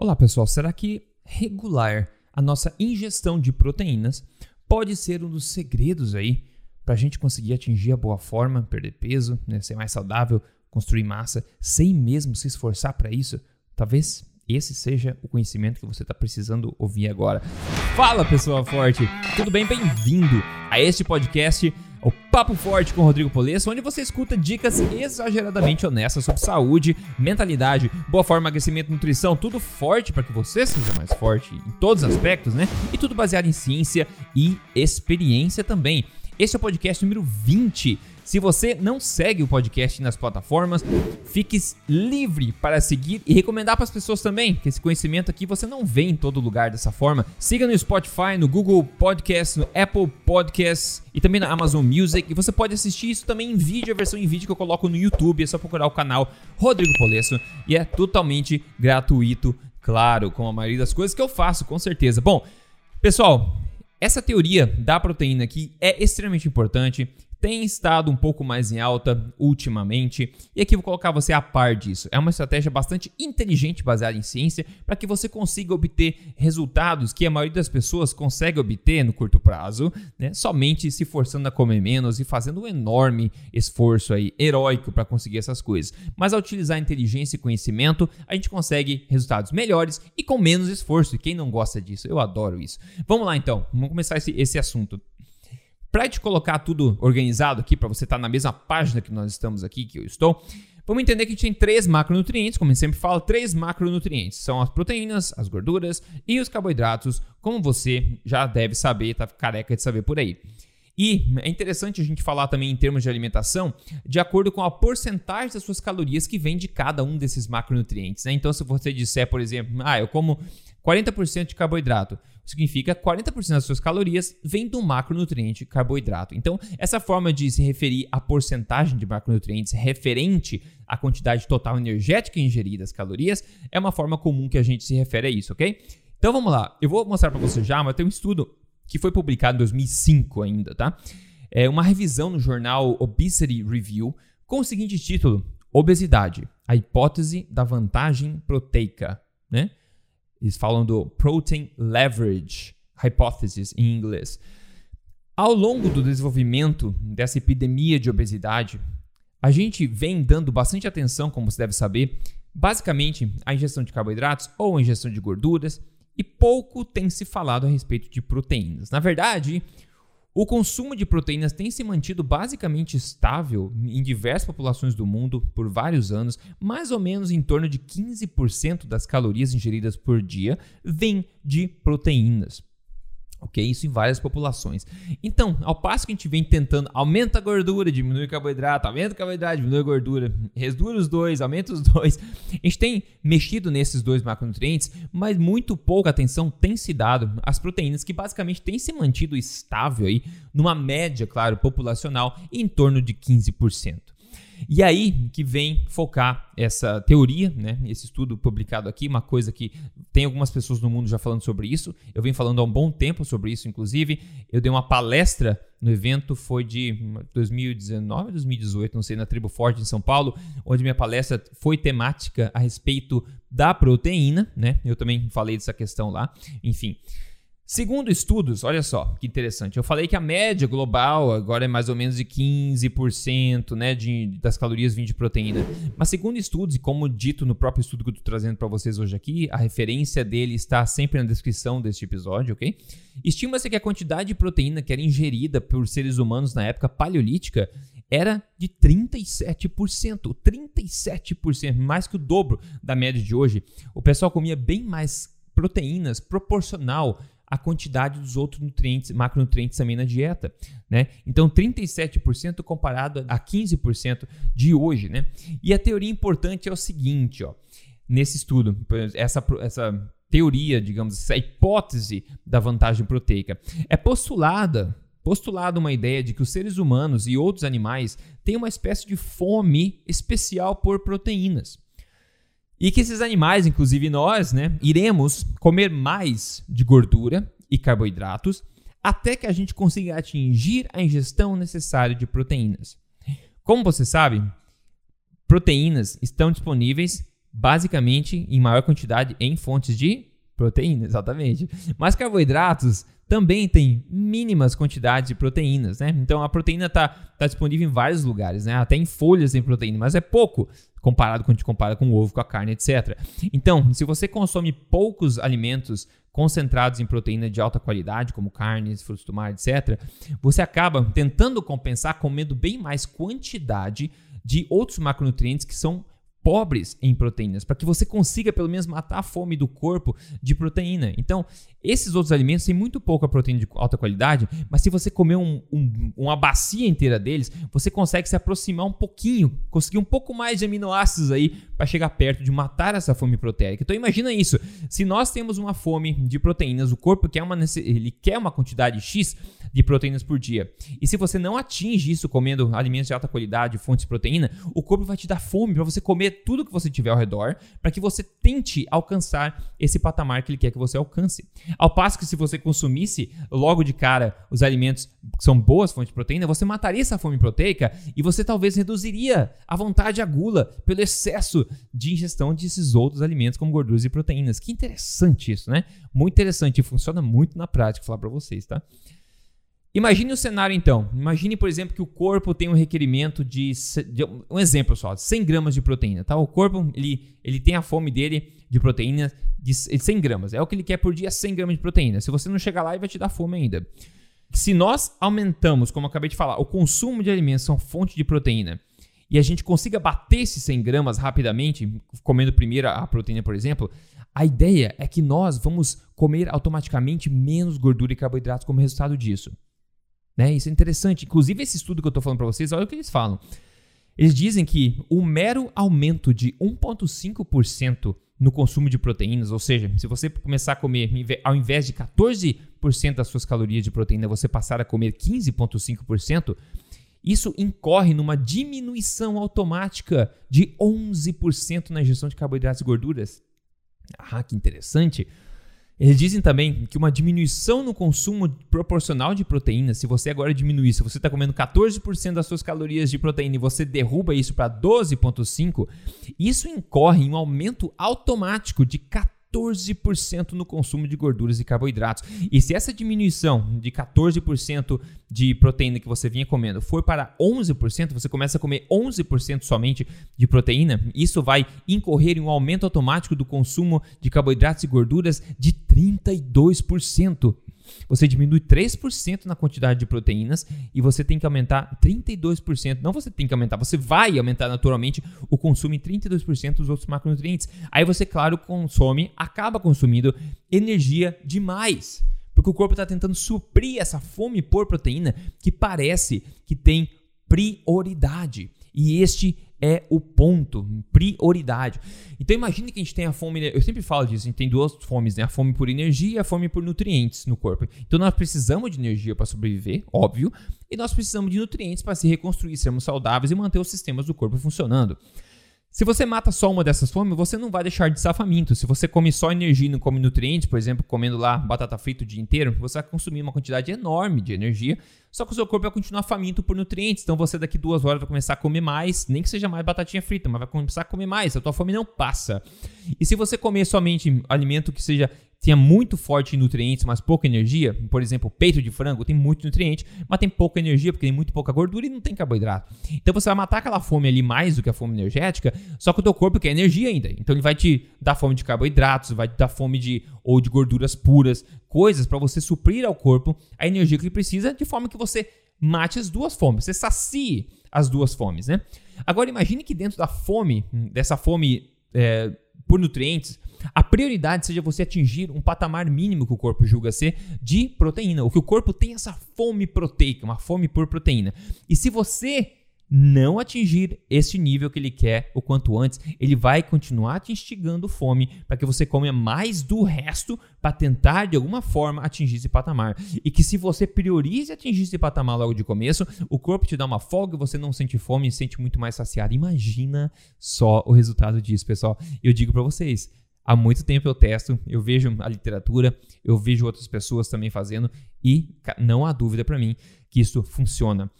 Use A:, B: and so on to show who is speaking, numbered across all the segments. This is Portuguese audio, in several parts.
A: Olá pessoal, será que regular a nossa ingestão de proteínas pode ser um dos segredos aí para a gente conseguir atingir a boa forma, perder peso, né, ser mais saudável, construir massa, sem mesmo se esforçar para isso? Talvez esse seja o conhecimento que você está precisando ouvir agora. Fala pessoa forte, tudo bem? Bem-vindo a este podcast o Papo Forte com Rodrigo Polesso, onde você escuta dicas exageradamente honestas sobre saúde, mentalidade, boa forma, emagrecimento, nutrição, tudo forte para que você seja mais forte em todos os aspectos, né? E tudo baseado em ciência e experiência também. Esse é o podcast número 20 se você não segue o podcast nas plataformas, fique livre para seguir e recomendar para as pessoas também, que esse conhecimento aqui você não vê em todo lugar dessa forma. Siga no Spotify, no Google Podcasts, no Apple Podcasts e também na Amazon Music. E você pode assistir isso também em vídeo, a versão em vídeo que eu coloco no YouTube. É só procurar o canal Rodrigo Polesso e é totalmente gratuito, claro, como a maioria das coisas que eu faço, com certeza. Bom, pessoal, essa teoria da proteína aqui é extremamente importante tem estado um pouco mais em alta ultimamente, e aqui vou colocar você a par disso. É uma estratégia bastante inteligente baseada em ciência para que você consiga obter resultados que a maioria das pessoas consegue obter no curto prazo, né? somente se forçando a comer menos e fazendo um enorme esforço aí heróico para conseguir essas coisas. Mas ao utilizar inteligência e conhecimento, a gente consegue resultados melhores e com menos esforço. E quem não gosta disso? Eu adoro isso. Vamos lá então, vamos começar esse, esse assunto. Para te colocar tudo organizado aqui, para você estar tá na mesma página que nós estamos aqui, que eu estou, vamos entender que a gente tem três macronutrientes, como eu sempre falo, três macronutrientes. São as proteínas, as gorduras e os carboidratos, como você já deve saber, tá careca de saber por aí. E é interessante a gente falar também em termos de alimentação, de acordo com a porcentagem das suas calorias que vem de cada um desses macronutrientes. Né? Então, se você disser, por exemplo, ah, eu como 40% de carboidrato, significa 40% das suas calorias vem do macronutriente carboidrato. Então, essa forma de se referir à porcentagem de macronutrientes referente à quantidade total energética ingerida, as calorias, é uma forma comum que a gente se refere a isso, ok? Então vamos lá, eu vou mostrar para você já, mas tem um estudo que foi publicado em 2005 ainda, tá? É uma revisão no jornal Obesity Review com o seguinte título: Obesidade, a hipótese da vantagem proteica, né? Eles falam do Protein Leverage Hypothesis em inglês. Ao longo do desenvolvimento dessa epidemia de obesidade, a gente vem dando bastante atenção, como você deve saber, basicamente à ingestão de carboidratos ou à ingestão de gorduras e pouco tem se falado a respeito de proteínas. Na verdade, o consumo de proteínas tem se mantido basicamente estável em diversas populações do mundo por vários anos, mais ou menos em torno de 15% das calorias ingeridas por dia vêm de proteínas. Ok? Isso em várias populações. Então, ao passo que a gente vem tentando aumenta a gordura, diminui o carboidrato, aumenta o carboidrato, diminui a gordura, reduz os dois, aumenta os dois. A gente tem mexido nesses dois macronutrientes, mas muito pouca atenção tem se dado às proteínas que basicamente têm se mantido estável aí numa média, claro, populacional em torno de 15%. E aí que vem focar essa teoria, né? Esse estudo publicado aqui, uma coisa que tem algumas pessoas no mundo já falando sobre isso. Eu venho falando há um bom tempo sobre isso, inclusive. Eu dei uma palestra no evento, foi de 2019, 2018, não sei, na Tribo Forte em São Paulo, onde minha palestra foi temática a respeito da proteína, né? Eu também falei dessa questão lá. Enfim. Segundo estudos, olha só que interessante. Eu falei que a média global agora é mais ou menos de 15% né, de, das calorias vindo de proteína. Mas segundo estudos, e como dito no próprio estudo que eu estou trazendo para vocês hoje aqui, a referência dele está sempre na descrição deste episódio, ok? Estima-se que a quantidade de proteína que era ingerida por seres humanos na época paleolítica era de 37%. 37%, mais que o dobro da média de hoje. O pessoal comia bem mais proteínas proporcional a quantidade dos outros nutrientes, macronutrientes também na dieta, né? Então 37% comparado a 15% de hoje, né? E a teoria importante é o seguinte, ó, nesse estudo, essa essa teoria, digamos, essa hipótese da vantagem proteica é postulada postulada uma ideia de que os seres humanos e outros animais têm uma espécie de fome especial por proteínas. E que esses animais, inclusive nós, né, iremos comer mais de gordura e carboidratos até que a gente consiga atingir a ingestão necessária de proteínas. Como você sabe, proteínas estão disponíveis basicamente em maior quantidade em fontes de proteína, exatamente. Mas carboidratos também tem mínimas quantidades de proteínas, né? Então a proteína está tá disponível em vários lugares, né? Até em folhas tem proteína, mas é pouco comparado quando a gente compara com o ovo, com a carne, etc. Então, se você consome poucos alimentos concentrados em proteína de alta qualidade, como carnes, frutos do mar, etc., você acaba tentando compensar comendo bem mais quantidade de outros macronutrientes que são pobres em proteínas, para que você consiga pelo menos matar a fome do corpo de proteína. Então, esses outros alimentos têm muito pouca proteína de alta qualidade, mas se você comer um, um, uma bacia inteira deles, você consegue se aproximar um pouquinho, conseguir um pouco mais de aminoácidos aí para chegar perto de matar essa fome proteica. Então imagina isso, se nós temos uma fome de proteínas, o corpo quer uma, ele quer uma quantidade X de proteínas por dia, e se você não atinge isso comendo alimentos de alta qualidade, fontes de proteína, o corpo vai te dar fome para você comer tudo que você tiver ao redor, para que você tente alcançar esse patamar que ele quer que você alcance. Ao passo que se você consumisse logo de cara os alimentos que são boas fontes de proteína, você mataria essa fome proteica e você talvez reduziria a vontade à gula pelo excesso de ingestão desses outros alimentos como gorduras e proteínas. Que interessante isso, né? Muito interessante e funciona muito na prática, vou falar para vocês, tá? Imagine o cenário então. Imagine, por exemplo, que o corpo tem um requerimento de, de, um exemplo só, 100 gramas de proteína, tá? O corpo ele, ele tem a fome dele de proteína de 100 gramas. É o que ele quer por dia, 100 gramas de proteína. Se você não chegar lá, ele vai te dar fome ainda. Se nós aumentamos, como eu acabei de falar, o consumo de alimentos são fonte de proteína e a gente consiga bater esses 100 gramas rapidamente, comendo primeiro a proteína, por exemplo, a ideia é que nós vamos comer automaticamente menos gordura e carboidratos como resultado disso. Né? Isso é interessante. Inclusive, esse estudo que eu estou falando para vocês, olha o que eles falam. Eles dizem que o mero aumento de 1,5% no consumo de proteínas, ou seja, se você começar a comer, ao invés de 14% das suas calorias de proteína, você passar a comer 15,5%, isso incorre numa diminuição automática de 11% na ingestão de carboidratos e gorduras. Ah, que interessante! Eles dizem também que uma diminuição no consumo proporcional de proteína, se você agora diminuir, se você está comendo 14% das suas calorias de proteína e você derruba isso para 12,5%, isso incorre em um aumento automático de 14%. 14% no consumo de gorduras e carboidratos. E se essa diminuição de 14% de proteína que você vinha comendo for para 11%, você começa a comer 11% somente de proteína, isso vai incorrer em um aumento automático do consumo de carboidratos e gorduras de 32%. Você diminui 3% na quantidade de proteínas e você tem que aumentar 32%. Não você tem que aumentar, você vai aumentar naturalmente o consumo em 32% dos outros macronutrientes. Aí você, claro, consome, acaba consumindo energia demais. Porque o corpo está tentando suprir essa fome por proteína que parece que tem prioridade. E este é o ponto, prioridade. Então imagine que a gente tem a fome, eu sempre falo disso, a gente tem duas fomes, né? A fome por energia e a fome por nutrientes no corpo. Então nós precisamos de energia para sobreviver, óbvio, e nós precisamos de nutrientes para se reconstruir, sermos saudáveis e manter os sistemas do corpo funcionando. Se você mata só uma dessas fomes, você não vai deixar de estar faminto. Se você come só energia e não come nutrientes, por exemplo, comendo lá batata frita o dia inteiro, você vai consumir uma quantidade enorme de energia, só que o seu corpo vai continuar faminto por nutrientes. Então você daqui duas horas vai começar a comer mais, nem que seja mais batatinha frita, mas vai começar a comer mais. A tua fome não passa. E se você comer somente alimento que seja tinha muito forte em nutrientes, mas pouca energia, por exemplo, peito de frango tem muito nutriente, mas tem pouca energia porque tem muito pouca gordura e não tem carboidrato. Então você vai matar aquela fome ali mais do que a fome energética, só que o teu corpo quer energia ainda. Então ele vai te dar fome de carboidratos, vai te dar fome de ou de gorduras puras, coisas para você suprir ao corpo a energia que ele precisa, de forma que você mate as duas fomes, você sacie as duas fomes, né? Agora imagine que dentro da fome, dessa fome é, por nutrientes, a prioridade seja você atingir um patamar mínimo que o corpo julga ser de proteína, ou que o corpo tem essa fome proteica, uma fome por proteína. E se você não atingir esse nível que ele quer o quanto antes, ele vai continuar te instigando fome para que você come mais do resto para tentar de alguma forma atingir esse patamar. E que se você priorize atingir esse patamar logo de começo, o corpo te dá uma folga, você não sente fome e sente muito mais saciado. Imagina só o resultado disso, pessoal. Eu digo para vocês, há muito tempo eu testo, eu vejo a literatura, eu vejo outras pessoas também fazendo e não há dúvida para mim que isso funciona.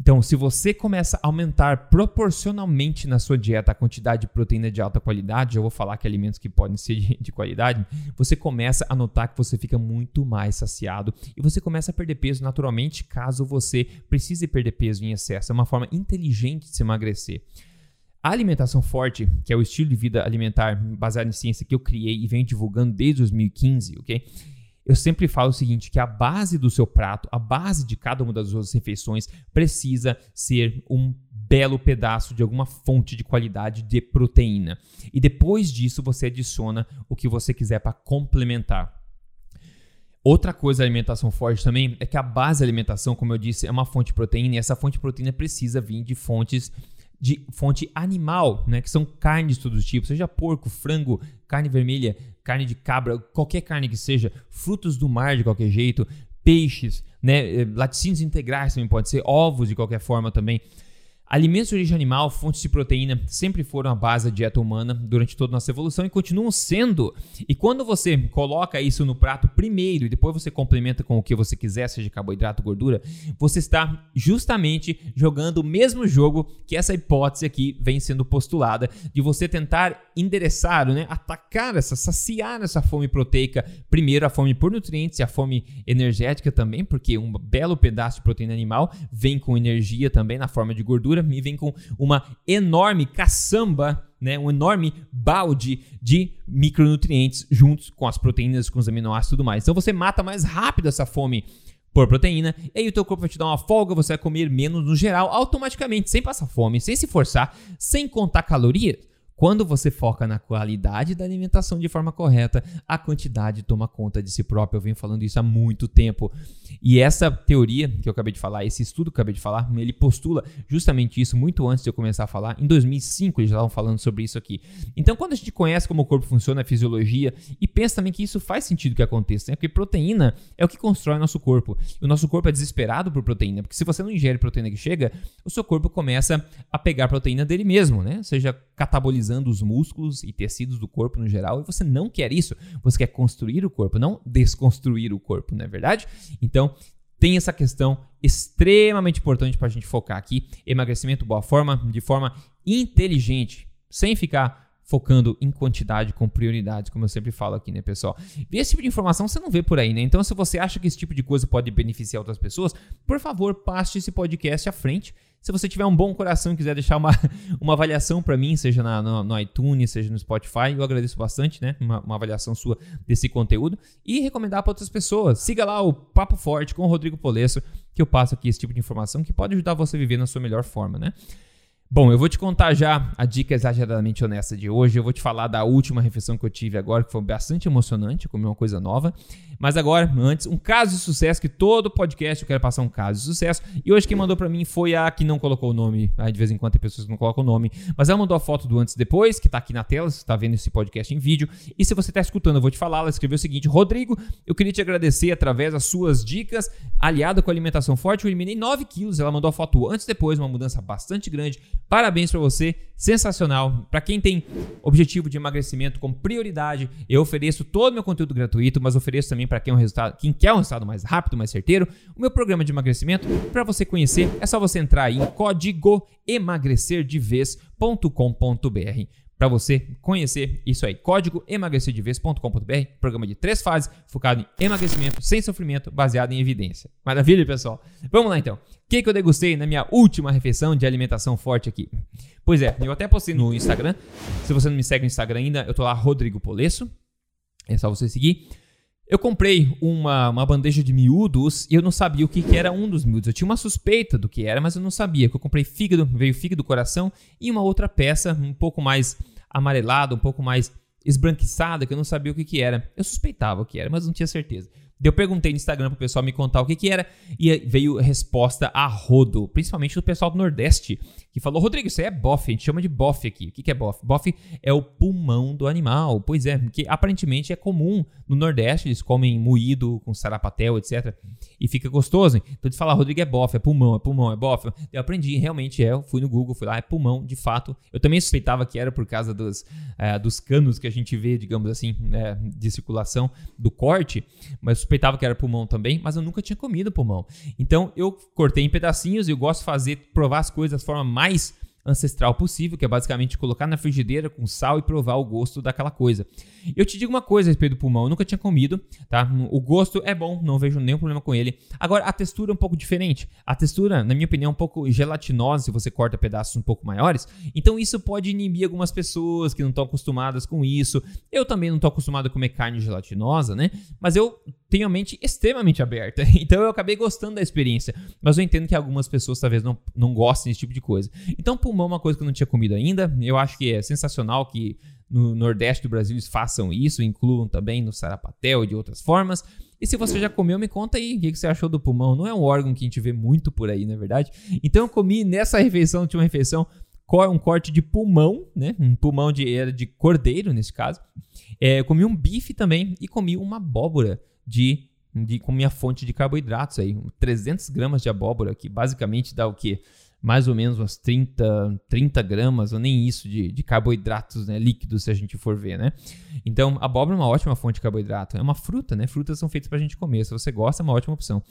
A: Então, se você começa a aumentar proporcionalmente na sua dieta a quantidade de proteína de alta qualidade, eu vou falar que alimentos que podem ser de qualidade, você começa a notar que você fica muito mais saciado e você começa a perder peso naturalmente caso você precise perder peso em excesso. É uma forma inteligente de se emagrecer. A alimentação forte, que é o estilo de vida alimentar baseado em ciência que eu criei e venho divulgando desde 2015, ok? Eu sempre falo o seguinte, que a base do seu prato, a base de cada uma das suas refeições precisa ser um belo pedaço de alguma fonte de qualidade de proteína. E depois disso você adiciona o que você quiser para complementar. Outra coisa da alimentação forte também é que a base da alimentação, como eu disse, é uma fonte de proteína e essa fonte de proteína precisa vir de fontes de fonte animal, né, que são carnes de todos os tipos, seja porco, frango, carne vermelha, carne de cabra, qualquer carne que seja, frutos do mar de qualquer jeito, peixes, né, eh, laticínios integrais também pode ser, ovos de qualquer forma também. Alimentos de origem animal, fontes de proteína, sempre foram a base da dieta humana durante toda a nossa evolução e continuam sendo. E quando você coloca isso no prato primeiro e depois você complementa com o que você quiser, seja carboidrato, gordura, você está justamente jogando o mesmo jogo que essa hipótese aqui vem sendo postulada de você tentar endereçar, né, atacar essa, saciar essa fome proteica, primeiro a fome por nutrientes e a fome energética também, porque um belo pedaço de proteína animal vem com energia também na forma de gordura me vem com uma enorme caçamba, né, um enorme balde de micronutrientes juntos com as proteínas, com os aminoácidos e tudo mais. Então você mata mais rápido essa fome por proteína, e aí o teu corpo vai te dar uma folga, você vai comer menos no geral, automaticamente, sem passar fome, sem se forçar, sem contar calorias. Quando você foca na qualidade da alimentação de forma correta, a quantidade toma conta de si própria. Eu venho falando isso há muito tempo. E essa teoria que eu acabei de falar, esse estudo que eu acabei de falar, ele postula justamente isso muito antes de eu começar a falar. Em 2005 eles estavam falando sobre isso aqui. Então, quando a gente conhece como o corpo funciona, a fisiologia, e pensa também que isso faz sentido que aconteça, né? porque proteína é o que constrói nosso corpo. E o nosso corpo é desesperado por proteína, porque se você não ingere proteína que chega, o seu corpo começa a pegar proteína dele mesmo, né? Seja catabolizando os músculos e tecidos do corpo no geral, e você não quer isso. Você quer construir o corpo, não desconstruir o corpo, não é verdade? Então, tem essa questão extremamente importante para a gente focar aqui: emagrecimento, boa forma, de forma inteligente, sem ficar focando em quantidade com prioridade, como eu sempre falo aqui, né, pessoal? E esse tipo de informação você não vê por aí, né? Então, se você acha que esse tipo de coisa pode beneficiar outras pessoas, por favor, passe esse podcast à frente se você tiver um bom coração e quiser deixar uma, uma avaliação para mim, seja na, no, no, iTunes, seja no Spotify, eu agradeço bastante, né? Uma, uma avaliação sua desse conteúdo e recomendar para outras pessoas. Siga lá o Papo Forte com o Rodrigo Polesso, que eu passo aqui esse tipo de informação que pode ajudar você a viver na sua melhor forma, né? Bom, eu vou te contar já a dica exageradamente honesta de hoje. Eu vou te falar da última refeição que eu tive agora, que foi bastante emocionante, comi uma coisa nova. Mas agora, antes, um caso de sucesso, que todo podcast eu quero passar um caso de sucesso. E hoje quem mandou para mim foi a que não colocou o nome. Aí de vez em quando tem pessoas que não colocam o nome. Mas ela mandou a foto do antes e depois, que tá aqui na tela, você tá vendo esse podcast em vídeo. E se você tá escutando, eu vou te falar, ela escreveu o seguinte: Rodrigo, eu queria te agradecer através das suas dicas, aliada com a alimentação forte, eu eliminei 9 quilos. Ela mandou a foto antes e depois, uma mudança bastante grande. Parabéns para você, sensacional. Para quem tem objetivo de emagrecimento como prioridade, eu ofereço todo o meu conteúdo gratuito, mas ofereço também para quem, é um resultado, quem quer um resultado mais rápido, mais certeiro, o meu programa de emagrecimento. Para você conhecer, é só você entrar em código emagrecerdevez.com.br para você conhecer isso aí. Código emagrecerdevez.com.br, programa de três fases, focado em emagrecimento sem sofrimento, baseado em evidência. Maravilha, pessoal? Vamos lá então. O que, que eu degustei na minha última refeição de alimentação forte aqui? Pois é, eu até postei no Instagram. Se você não me segue no Instagram ainda, eu tô lá, Rodrigo Polesso. É só você seguir. Eu comprei uma, uma bandeja de miúdos e eu não sabia o que, que, era um dos miúdos. Eu tinha uma suspeita do que era, mas eu não sabia. Eu comprei fígado, veio fígado, coração e uma outra peça um pouco mais amarelada, um pouco mais esbranquiçada, que eu não sabia o que, que era. Eu suspeitava o que era, mas não tinha certeza. Eu perguntei no Instagram pro pessoal me contar o que, que era e veio resposta a rodo, principalmente do pessoal do Nordeste, que falou: Rodrigo, isso aí é bofe, a gente chama de bofe aqui. O que, que é bofe? Bofe é o pulmão do animal. Pois é, que aparentemente é comum no Nordeste, eles comem moído com sarapatel, etc. E fica gostoso. Então de falar, Rodrigo, é bofe, é pulmão, é pulmão, é bofe. Eu aprendi, realmente é. Eu fui no Google, fui lá, é pulmão, de fato. Eu também suspeitava que era por causa dos, é, dos canos que a gente vê, digamos assim, é, de circulação do corte, mas suspeitava que era pulmão também, mas eu nunca tinha comido pulmão. Então eu cortei em pedacinhos e eu gosto de fazer, provar as coisas da forma mais ancestral possível, que é basicamente colocar na frigideira com sal e provar o gosto daquela coisa. Eu te digo uma coisa a respeito do pulmão, eu nunca tinha comido, tá? O gosto é bom, não vejo nenhum problema com ele. Agora, a textura é um pouco diferente. A textura, na minha opinião, é um pouco gelatinosa se você corta pedaços um pouco maiores. Então, isso pode inibir algumas pessoas que não estão acostumadas com isso. Eu também não estou acostumado a comer carne gelatinosa, né? Mas eu tenho a mente extremamente aberta. Então, eu acabei gostando da experiência. Mas eu entendo que algumas pessoas talvez não, não gostem desse tipo de coisa. Então, pulmão é uma coisa que eu não tinha comido ainda. Eu acho que é sensacional que no Nordeste do Brasil eles façam isso, incluam também no sarapatel e de outras formas. E se você já comeu, me conta aí o que você achou do pulmão. Não é um órgão que a gente vê muito por aí, não é verdade? Então eu comi nessa refeição, tinha uma refeição, um corte de pulmão, né? Um pulmão de, era de cordeiro, nesse caso. É, eu comi um bife também e comi uma abóbora de, de com minha fonte de carboidratos aí. 300 gramas de abóbora, que basicamente dá o quê? mais ou menos umas 30, 30 gramas, ou nem isso, de, de carboidratos né, líquidos, se a gente for ver, né? Então, a abóbora é uma ótima fonte de carboidrato. É uma fruta, né? Frutas são feitas pra gente comer. Se você gosta, é uma ótima opção.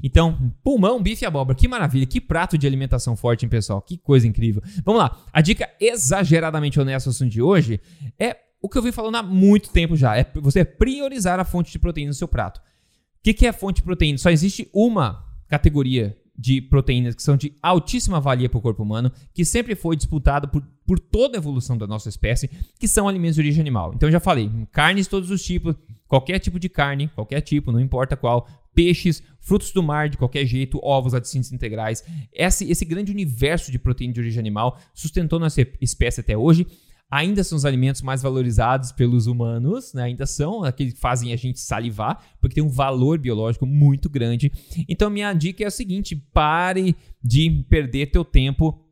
A: Então, pulmão, bife e abóbora. Que maravilha, que prato de alimentação forte, hein, pessoal? Que coisa incrível. Vamos lá. A dica exageradamente honesta assunto de hoje é o que eu venho falando há muito tempo já. É você priorizar a fonte de proteína no seu prato. O que, que é fonte de proteína? Só existe uma categoria de proteínas que são de altíssima valia para o corpo humano, que sempre foi disputado por, por toda a evolução da nossa espécie, que são alimentos de origem animal. Então eu já falei, carnes de todos os tipos, qualquer tipo de carne, qualquer tipo, não importa qual, peixes, frutos do mar de qualquer jeito, ovos, laticínios integrais. Esse, esse grande universo de proteína de origem animal sustentou nossa espécie até hoje ainda são os alimentos mais valorizados pelos humanos, né? ainda são aqueles que fazem a gente salivar, porque tem um valor biológico muito grande. Então, minha dica é a seguinte: pare de perder teu tempo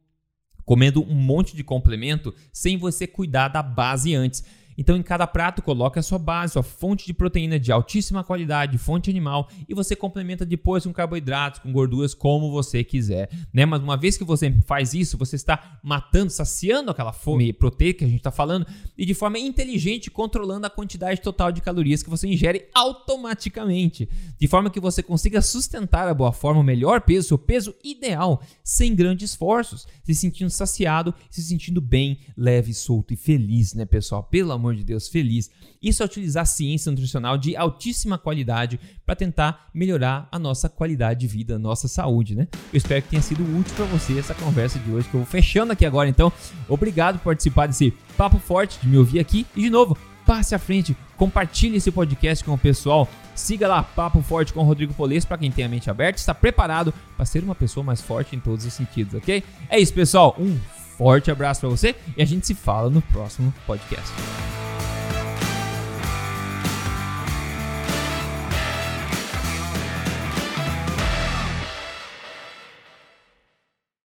A: comendo um monte de complemento sem você cuidar da base antes. Então, em cada prato, coloque a sua base, sua fonte de proteína de altíssima qualidade, fonte animal, e você complementa depois com carboidratos, com gorduras, como você quiser. Né? Mas uma vez que você faz isso, você está matando, saciando aquela fome proteica que a gente está falando, e de forma inteligente, controlando a quantidade total de calorias que você ingere automaticamente. De forma que você consiga sustentar a boa forma, o melhor peso, seu peso ideal, sem grandes esforços, se sentindo saciado, se sentindo bem, leve, solto e feliz, né, pessoal? Pelo amor amor de Deus, feliz. Isso é utilizar ciência nutricional de altíssima qualidade para tentar melhorar a nossa qualidade de vida, a nossa saúde, né? Eu espero que tenha sido útil para você essa conversa de hoje que eu vou fechando aqui agora. Então, obrigado por participar desse papo forte, de me ouvir aqui. E de novo, passe à frente, compartilhe esse podcast com o pessoal. Siga lá Papo Forte com Rodrigo Polês para quem tem a mente aberta, está preparado para ser uma pessoa mais forte em todos os sentidos, ok? É isso, pessoal. Um forte abraço para você e a gente se fala no próximo podcast.